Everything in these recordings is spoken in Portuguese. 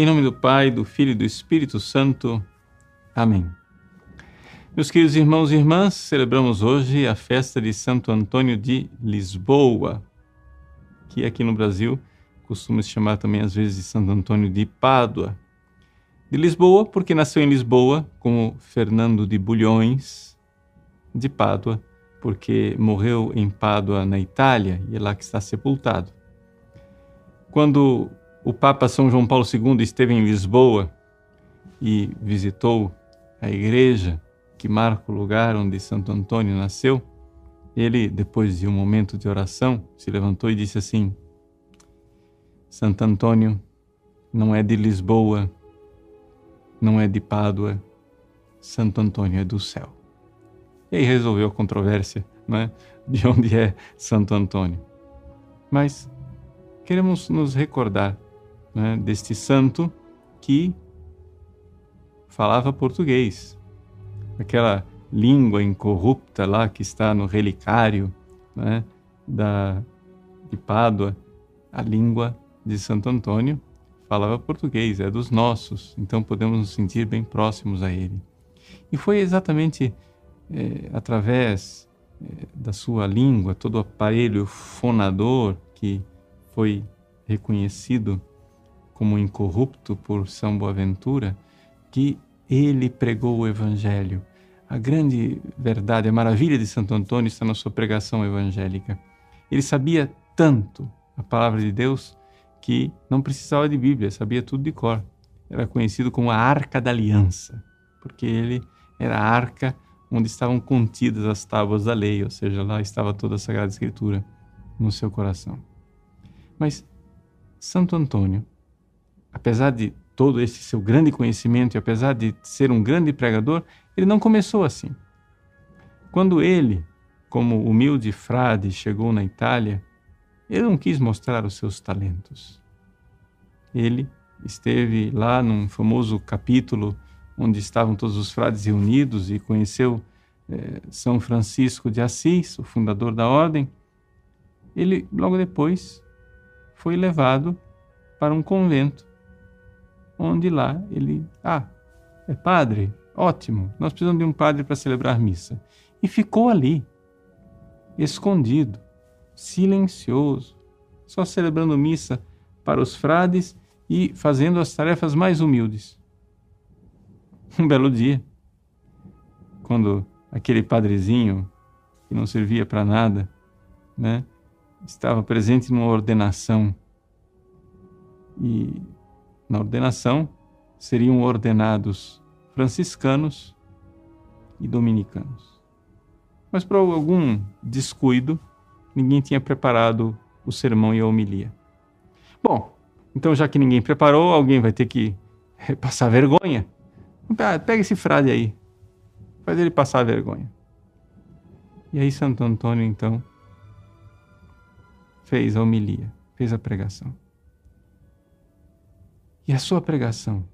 Em nome do Pai, do Filho e do Espírito Santo. Amém. Meus queridos irmãos e irmãs, celebramos hoje a festa de Santo Antônio de Lisboa, que aqui no Brasil costuma se chamar também às vezes de Santo Antônio de Pádua. De Lisboa, porque nasceu em Lisboa, como Fernando de Bulhões, de Pádua, porque morreu em Pádua, na Itália, e é lá que está sepultado. Quando o Papa São João Paulo II esteve em Lisboa e visitou a igreja que marca o lugar onde Santo Antônio nasceu, ele, depois de um momento de oração, se levantou e disse assim: Santo Antônio não é de Lisboa, não é de Pádua, Santo Antônio é do céu. E aí resolveu a controvérsia né, de onde é Santo Antônio. Mas queremos nos recordar né, deste santo que falava português, aquela língua incorrupta lá que está no relicário né, da, de Pádua, a língua de Santo Antônio, falava português, é dos nossos, então podemos nos sentir bem próximos a ele. E foi exatamente é, através é, da sua língua, todo o aparelho fonador que foi reconhecido como incorrupto por São Boaventura, que ele pregou o Evangelho. A grande verdade, a maravilha de Santo Antônio está na sua pregação evangélica. Ele sabia tanto a palavra de Deus que não precisava de Bíblia, sabia tudo de cor. Era conhecido como a Arca da Aliança, porque ele era a arca onde estavam contidas as tábuas da lei, ou seja, lá estava toda a Sagrada Escritura no seu coração. Mas Santo Antônio apesar de todo esse seu grande conhecimento e apesar de ser um grande pregador, ele não começou assim. Quando ele, como humilde frade, chegou na Itália, ele não quis mostrar os seus talentos. Ele esteve lá num famoso capítulo onde estavam todos os frades reunidos e conheceu eh, São Francisco de Assis, o fundador da ordem. Ele, logo depois, foi levado para um convento onde lá ele, ah, é padre, ótimo, nós precisamos de um padre para celebrar missa. E ficou ali, escondido, silencioso, só celebrando missa para os frades e fazendo as tarefas mais humildes. Um belo dia, quando aquele padrezinho que não servia para nada, né, estava presente numa ordenação e na ordenação seriam ordenados franciscanos e dominicanos. Mas por algum descuido, ninguém tinha preparado o sermão e a homilia. Bom, então já que ninguém preparou, alguém vai ter que passar vergonha. Pega esse frade aí, faz ele passar vergonha. E aí Santo Antônio então fez a homilia, fez a pregação. E a sua pregação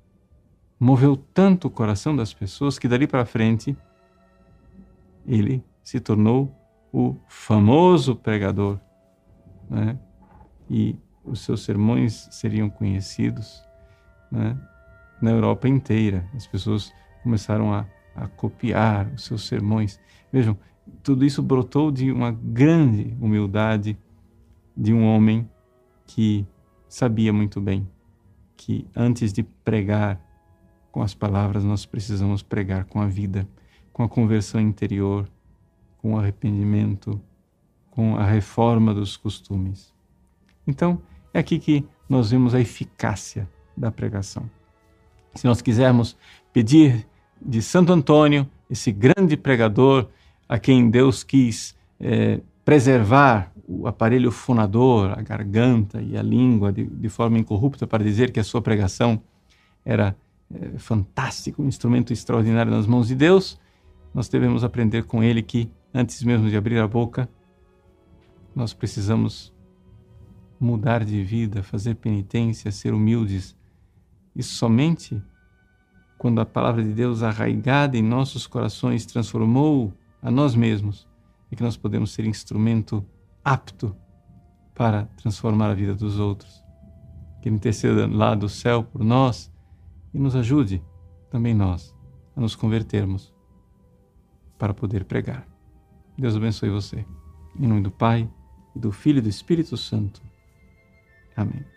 moveu tanto o coração das pessoas que dali para frente ele se tornou o famoso pregador. Né? E os seus sermões seriam conhecidos né? na Europa inteira. As pessoas começaram a, a copiar os seus sermões. Vejam, tudo isso brotou de uma grande humildade de um homem que sabia muito bem que antes de pregar com as palavras, nós precisamos pregar com a vida, com a conversão interior, com o arrependimento, com a reforma dos costumes. Então, é aqui que nós vemos a eficácia da pregação. Se nós quisermos pedir de Santo Antônio, esse grande pregador a quem Deus quis é, preservar o aparelho fonador, a garganta e a língua de, de forma incorrupta para dizer que a sua pregação era é, fantástica, um instrumento extraordinário nas mãos de Deus, nós devemos aprender com ele que, antes mesmo de abrir a boca, nós precisamos mudar de vida, fazer penitência, ser humildes. E somente quando a palavra de Deus arraigada em nossos corações transformou a nós mesmos, é que nós podemos ser instrumento apto para transformar a vida dos outros. que Ele interceda lá do céu por nós e nos ajude, também nós, a nos convertermos para poder pregar. Deus abençoe você. Em nome do Pai, e do Filho e do Espírito Santo. Amém.